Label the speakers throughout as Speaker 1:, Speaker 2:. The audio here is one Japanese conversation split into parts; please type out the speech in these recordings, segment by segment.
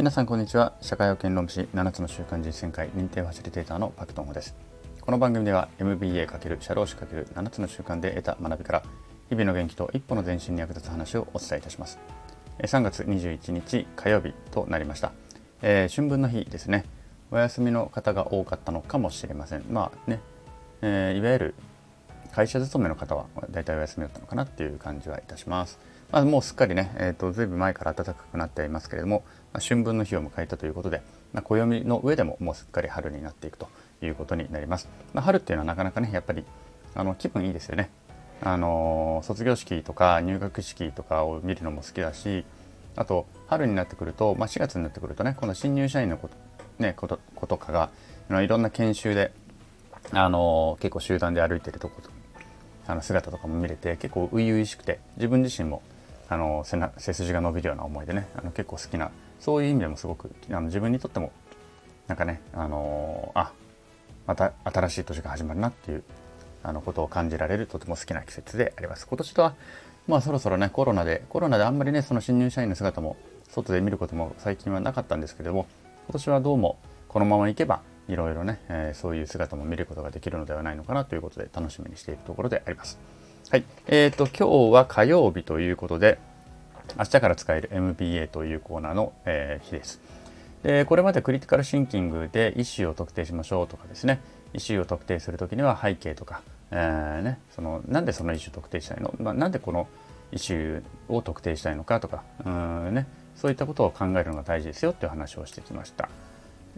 Speaker 1: 皆さんこんにちは。社会保険労務士7つの習慣実践会認定ファシリテーターのパクトンホです。この番組では MBA× 社労士 ×7 つの習慣で得た学びから日々の元気と一歩の前進に役立つ話をお伝えいたします。3月21日火曜日となりました、えー、春分の日ですね。お休みの方が多かったのかもしれません。まあね、えー、いわゆる会社勤めの方は大体お休みだったのかなっていう感じはいたします。まあ、もうすっかりね、えーと、ずいぶん前から暖かくなっていますけれども、まあ、春分の日を迎えたということで、まあ、暦の上でももうすっかり春になっていくということになります。まあ、春っていうのはなかなかねやっぱりあの気分いいですよね。あの卒業式とか入学式とかを見るのも好きだしあと春になってくると、まあ、4月になってくるとねこの新入社員のこと,、ね、ことことかがいろんな研修で、あの結構集団で歩いてるとこあの姿とかも見れて結構初々しくて自分自身もあの背な背筋が伸びるような思いでねあの結構好きなそういう意味でもすごくあの自分にとってもなんかねあのあまた新しい年が始まるなっていうあのことを感じられるとても好きな季節であります。今年とはまあそろそろねコロナでコロナであんまりねその新入社員の姿も外で見ることも最近はなかったんですけども今年はどうもこのままいけばいろいろね、えー、そういう姿も見ることができるのではないのかなということで楽しみにしているところであります。はい。えっ、ー、と、今日は火曜日ということで、明日から使える MBA というコーナーの、えー、日です。でこれまでクリティカルシンキングでイシューを特定しましょうとかですね、イシューを特定するときには背景とか、えー、ね、そのなんでそのイシューを特定したいの、まあ、なんでこのイシューを特定したいのかとか、うんね、そういったことを考えるのが大事ですよっていう話をしてきました。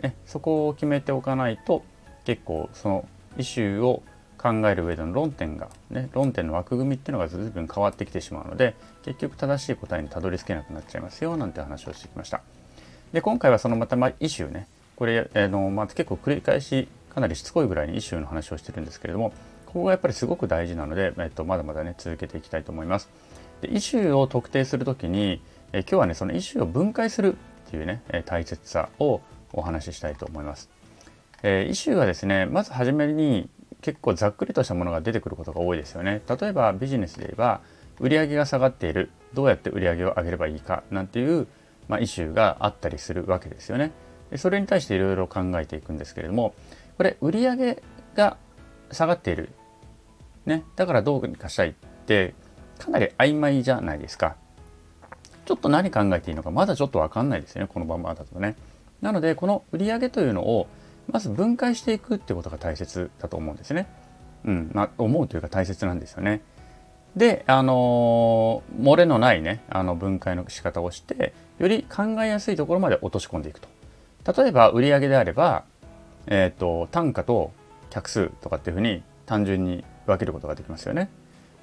Speaker 1: ね、そこを決めておかないと結構そのイシューを考える上での論点が、ね、論点の枠組みっていうのが随分変わってきてしまうので結局正しい答えにたどり着けなくなっちゃいますよなんて話をしてきました。で今回はそのまた、ま、イシューねこれ、あのまあ、結構繰り返しかなりしつこいぐらいにイシューの話をしてるんですけれどもここがやっぱりすごく大事なので、えっと、まだまだね続けていきたいと思います。でイシューを特定するときにえ今日はねそのイシューを分解するっていうねえ大切さをお話ししたいと思います。えー、イシューはですねまずはじめに結構ざっくりとしたものが出てくることが多いですよね。例えばビジネスで言えば売上が下がっているどうやって売上を上げればいいかなんていう、まあ、イシューがあったりするわけですよね。それに対していろいろ考えていくんですけれどもこれ売上が下がっている、ね、だからどうにかしたいってかなり曖昧じゃないですか。ちょっと何考えていいのかまだちょっと分かんないですよねこのままだとね。なのでこの売上というのをまず分解していくってことが大切だと思うんですね。うん、まあ、思うというか大切なんですよね。で、あのー、漏れのないね、あの分解の仕方をして、より考えやすいところまで落とし込んでいくと。例えば、売上であれば、えっ、ー、と、単価と客数とかっていうふうに単純に分けることができますよね。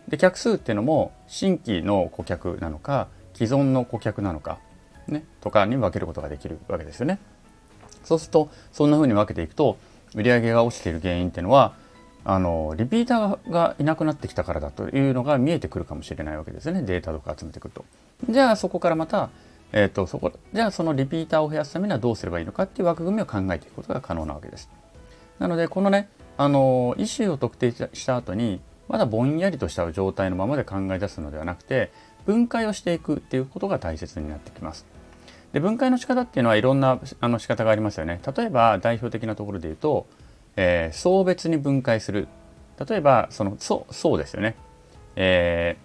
Speaker 1: で、客数っていうのも、新規の顧客なのか、既存の顧客なのか、ね、とかに分けることができるわけですよね。そうするとそんな風に分けていくと売上が落ちている原因っていうのはあのリピーターがいなくなってきたからだというのが見えてくるかもしれないわけですねデータとか集めてくると。じゃあそこからまた、えーと、そこじゃあそのリピーターを増やすためにはどうすればいいのかっていう枠組みを考えていくことが可能なわけです。なのでこのねあのイシューを特定した後にまだぼんやりとした状態のままで考え出すのではなくて分解をしていくっていうことが大切になってきます。で分解の仕方っていうのはいろんなあの仕方がありますよね。例えば代表的なところで言うと、えー、層別に分解する。例えばその層層ですよね。え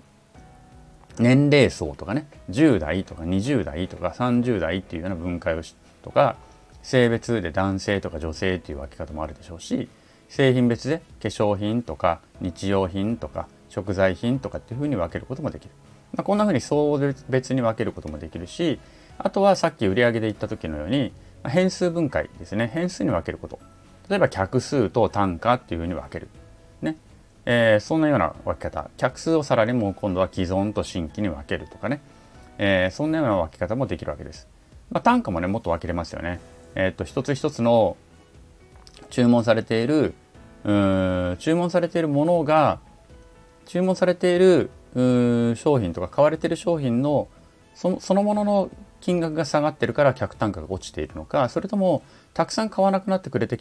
Speaker 1: ー、年齢層とかね10代とか20代とか30代っていうような分解をしとか性別で男性とか女性っていう分け方もあるでしょうし製品別で化粧品とか日用品とか食材品とかっていうふうに分けることもできる。まあ、こんなふうに層別に分けることもできるしあとはさっき売上で言った時のように変数分解ですね。変数に分けること。例えば客数と単価っていうふうに分ける。ね。えー、そんなような分け方。客数をさらにもう今度は既存と新規に分けるとかね、えー、そんなような分け方もできるわけです、まあ、単価もねもっと分けれますよね。えっ、と一つ一つの注文されているうん注文されているものが注文されている商品とか買われている商品のそのものの金額が下がってるから客単価が落ちているのかそれともたくさん買わなくなってくれて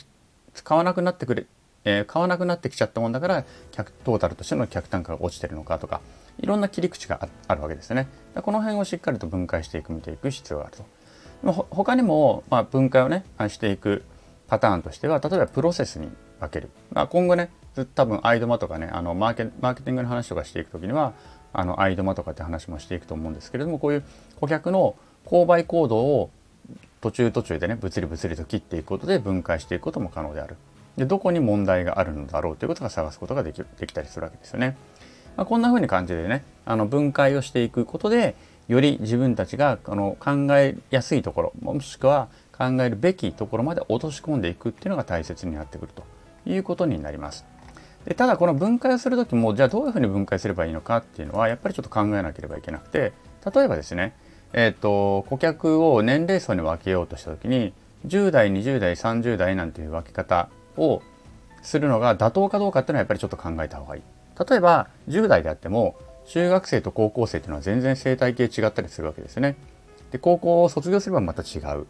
Speaker 1: 買わなくなってくれ、えー、買わなくなってきちゃったもんだから客トータルとしての客単価が落ちてるのかとかいろんな切り口があるわけですね。この辺をしっかりと分解していく見ていく必要があると他にも、まあ、分解をねしていくパターンとしては例えばプロセスに分ける、まあ、今後ね多分アイドマとかねあのマーケマーケティングの話とかしていく時にはあのアイドマとかって話もしていくと思うんですけれどもこういう顧客の購買行動を途中途中でね物理物理と切っていくことで分解していくことも可能である。でどこに問題があるのだろうということが探すことができできたりするわけですよね。まあ、こんな風に感じでねあの分解をしていくことでより自分たちがあの考えやすいところもしくは考えるべきところまで落とし込んでいくっていうのが大切になってくるということになります。でただこの分解をする時もじゃあどういうふうに分解すればいいのかっていうのはやっぱりちょっと考えなければいけなくて例えばですね、えーと、顧客を年齢層に分けようとした時に10代20代30代なんていう分け方をするのが妥当かどうかっていうのはやっぱりちょっと考えた方がいい。例えば10代であっても中学生と高校生っていうのは全然生態系違ったりするわけですね。で高校を卒業すればまた違う。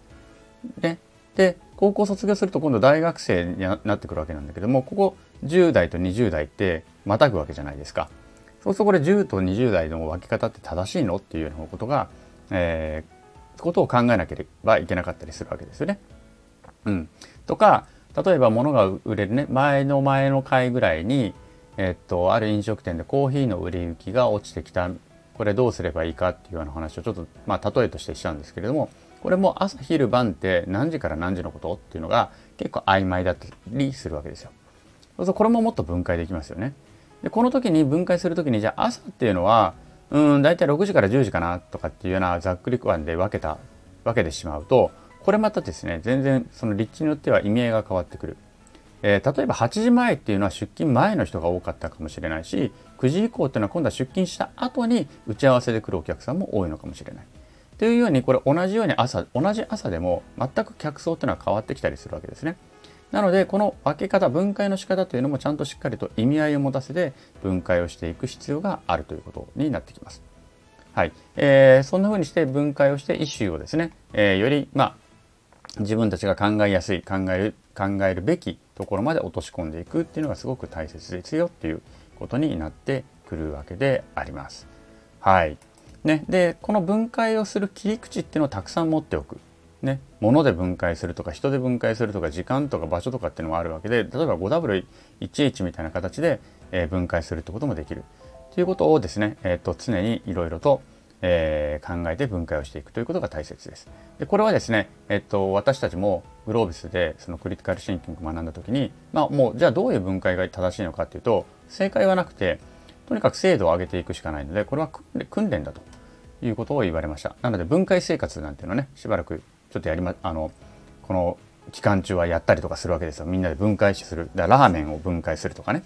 Speaker 1: ね、で高校卒業すると今度大学生になってくるわけなんだけどもここ10代と20代ってまたぐわけじゃないですか。そうするとこれ10と20代の分け方って正しいのっていうようなことが、えー、ことを考えなければいけなかったりするわけですよね。うん、とか例えば物が売れるね前の前の回ぐらいに、えっと、ある飲食店でコーヒーの売れ行きが落ちてきたこれどうすればいいかっていうような話をちょっと、まあ、例えとしてしちゃうんですけれどもこれも朝昼晩って何時から何時のことっていうのが結構曖昧だったりするわけですよ。そうこれももっと分解できますよね。でこの時に分解する時にじゃあ朝っていうのはうん大体6時から10時かなとかっていうようなざっくり感で分けた分けてしまうとこれまたですね全然その立地によっては意味合いが変わってくる。えー、例えば8時前っていうのは出勤前の人が多かったかもしれないし9時以降っていうのは今度は出勤した後に打ち合わせで来るお客さんも多いのかもしれない。というようにこれ同じように朝同じ朝でも全く客層っていうのは変わってきたりするわけですね。なのでこの分け方分解の仕方というのもちゃんとしっかりと意味合いを持たせて分解をしていく必要があるということになってきます。はいえー、そんな風にして分解をしてイシューをですね、えー、より、まあ、自分たちが考えやすい考える考えるべきところまで落とし込んでいくっていうのがすごく大切ですよっていうことになってくるわけであります。はい。ね、でこの分解をする切り口っていうのをたくさん持っておく。ね、物で分解するとか人で分解するとか時間とか場所とかっていうのもあるわけで例えば 5W1H みたいな形で、え、分解するってこともできるということをですね、えーと、常にいろいろと、えー、考えて分解をしていくということが大切です。でこれはですね、えーと、私たちもグロービスでそのクリティカルシンキングを学んだ時に、まあ、もうじゃあどういう分解が正しいのかっていうと正解はなくてとにかく精度を上げていくしかないのでこれは訓練だということを言われました。なので分解生活なんていうのはねしばらくちょっとやりまあのこの期間中はやったりとかするわけですよ。みんなで分解しする。だラーメンを分解するとかね、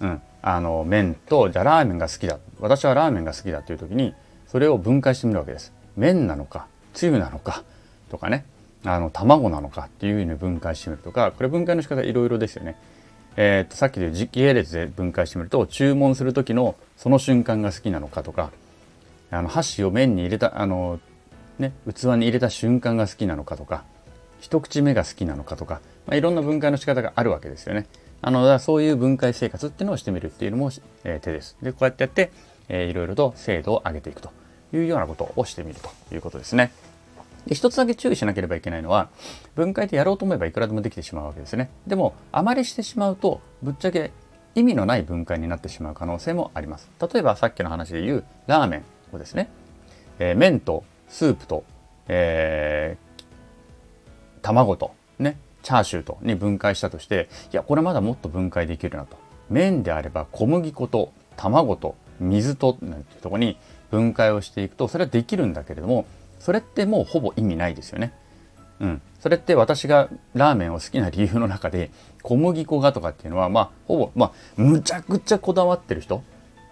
Speaker 1: うん、あの麺とじゃあラーメンが好きだ。私はラーメンが好きだという時にそれを分解してみるわけです。麺なのかつゆなのかとかね。あの卵なのかっていうふうに分解してみるとかこれ分解の仕方いろいろですよね。えー、とさっきで時系列で分解してみると注文する時のその瞬間が好きなのかとかあの箸を麺に入れたあのね、器に入れた瞬間が好きなのかとか一口目が好きなのかとか、まあ、いろんな分解の仕方があるわけですよね。あのそういう分解生活っていうのをしてみるっていうのも、えー、手です。でこうやってやって、えー、いろいろと精度を上げていくというようなことをしてみるということですね。で一つだけ注意しなければいけないのは分解ってやろうと思えばいくらでもできてしまうわけですね。でもあまりしてしまうとぶっちゃけ意味のない分解になってしまう可能性もあります。例えばさっきの話で言うラーメンをですね、えー、麺とスープと、えー、卵とねチャーシューとに分解したとしていやこれまだもっと分解できるなと麺であれば小麦粉と卵と水となんていうとこに分解をしていくとそれはできるんだけれどもそれってもうほぼ意味ないですよね。うん、それって私がラーメンを好きな理由の中で小麦粉がとかっていうのはまあほぼまあむちゃくちゃこだわってる人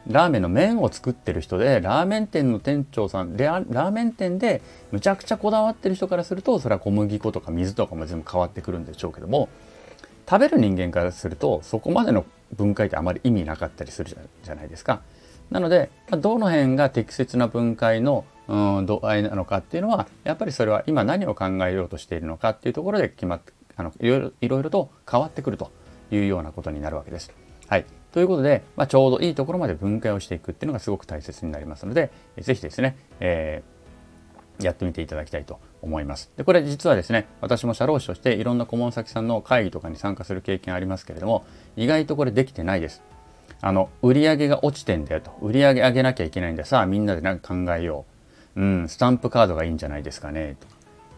Speaker 1: ラーメンの麺を作ってる人でラーメン店の店長さんでラーメン店でむちゃくちゃこだわってる人からするとそれは小麦粉とか水とかも全部変わってくるんでしょうけども食べる人間からするとそこまでの分解ってあまり意味なかったりするじゃないですか。なのでどの辺が適切な分解のうん度合いなのかっていうのはやっぱりそれは今何を考えようとしているのかっていうところで決まってあのいろいろいろいろと変わってくるというようなことになるわけです。はい、ということで、まあ、ちょうどいいところまで分解をしていくっていうのがすごく大切になりますので、ぜひですね、えやってみていただきたいと思います。でこれ実はですね私も社労士としていろんな顧問先さんの会議とかに参加する経験ありますけれども意外とこれできてないです。あの売り上げが落ちてんだよと。売り上げ上げなきゃいけないんださあみんなで何か考えよう、うん、スタンプカードがいいんじゃないですかね。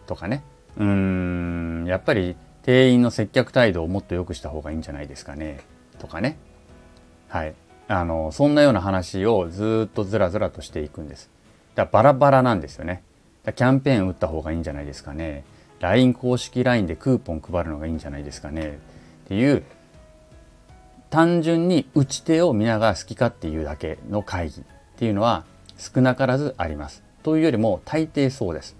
Speaker 1: とかね。うーんやっぱり店員の接客態度をもっと良くした方がいいんじゃないですかね。とかね。はいあのそんなような話をずっとずらずらとしていくんですだバラバラなんですよねだキャンペーン打った方がいいんじゃないですかね LINE 公式 LINE でクーポン配るのがいいんじゃないですかねっていう単純に打ち手を見ながら好きかっていうだけの会議っていうのは少なからずあります。というよりも大抵そうです。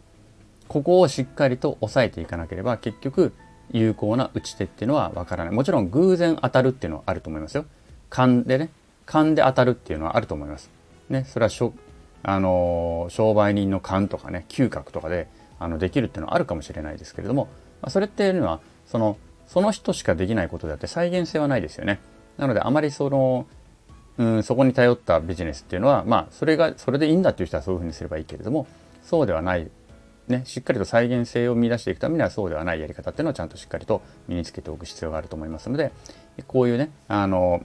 Speaker 1: ここをしっかりと押さえていかなければ結局有効な打ち手っていうのはわからない。もちろん偶然当たるっていうのはあると思いますよ。勘でね、勘で当たるっていうのはあると思います。ね、それはしょあの商売人の勘とかね嗅覚とかであのできるっていうのはあるかもしれないですけれども、まあ、それっていうのはそのその人しかできないことであって再現性はないですよね。なのであまりその、うん、そこに頼ったビジネスっていうのはまあそれがそれでいいんだっていう人はそういうふうにすればいいけれどもそうではない、ね、しっかりと再現性を見出していくためにはそうではないやり方っていうのをちゃんとしっかりと身につけておく必要があると思いますのでこういうねあの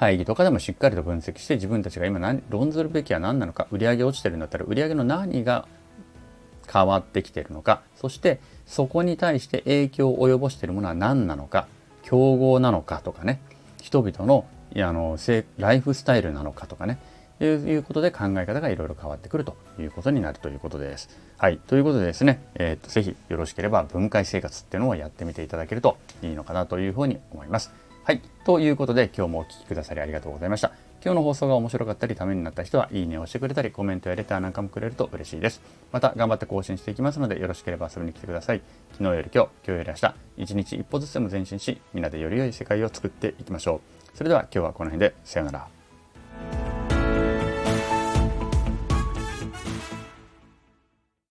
Speaker 1: 会議とかでもしっかりと分析して自分たちが今何論ずるべきは何なのか売上落ちてるんだったら売り上げの何が変わってきてるのかそしてそこに対して影響を及ぼしているものは何なのか競合なのかとかね人々のあのライフスタイルなのかとかねということで考え方がいろいろ変わってくるということになるということです。はい。ということでですね、えー、っとぜひよろしければ分解生活っていうのをやってみていただけるといいのかなというふうに思います。はい。ということで今日もお聴きくださりありがとうございました。今日の放送が面白かったりためになった人はいいねをしてくれたりコメントやレターなんかもくれると嬉しいです。また頑張って更新していきますのでよろしければ遊びに来てください。昨日より今日、今日より明日、一日一歩ずつでも前進し、みんなでより良い世界を作っていきましょう。それでは今日はこの辺でさようなら。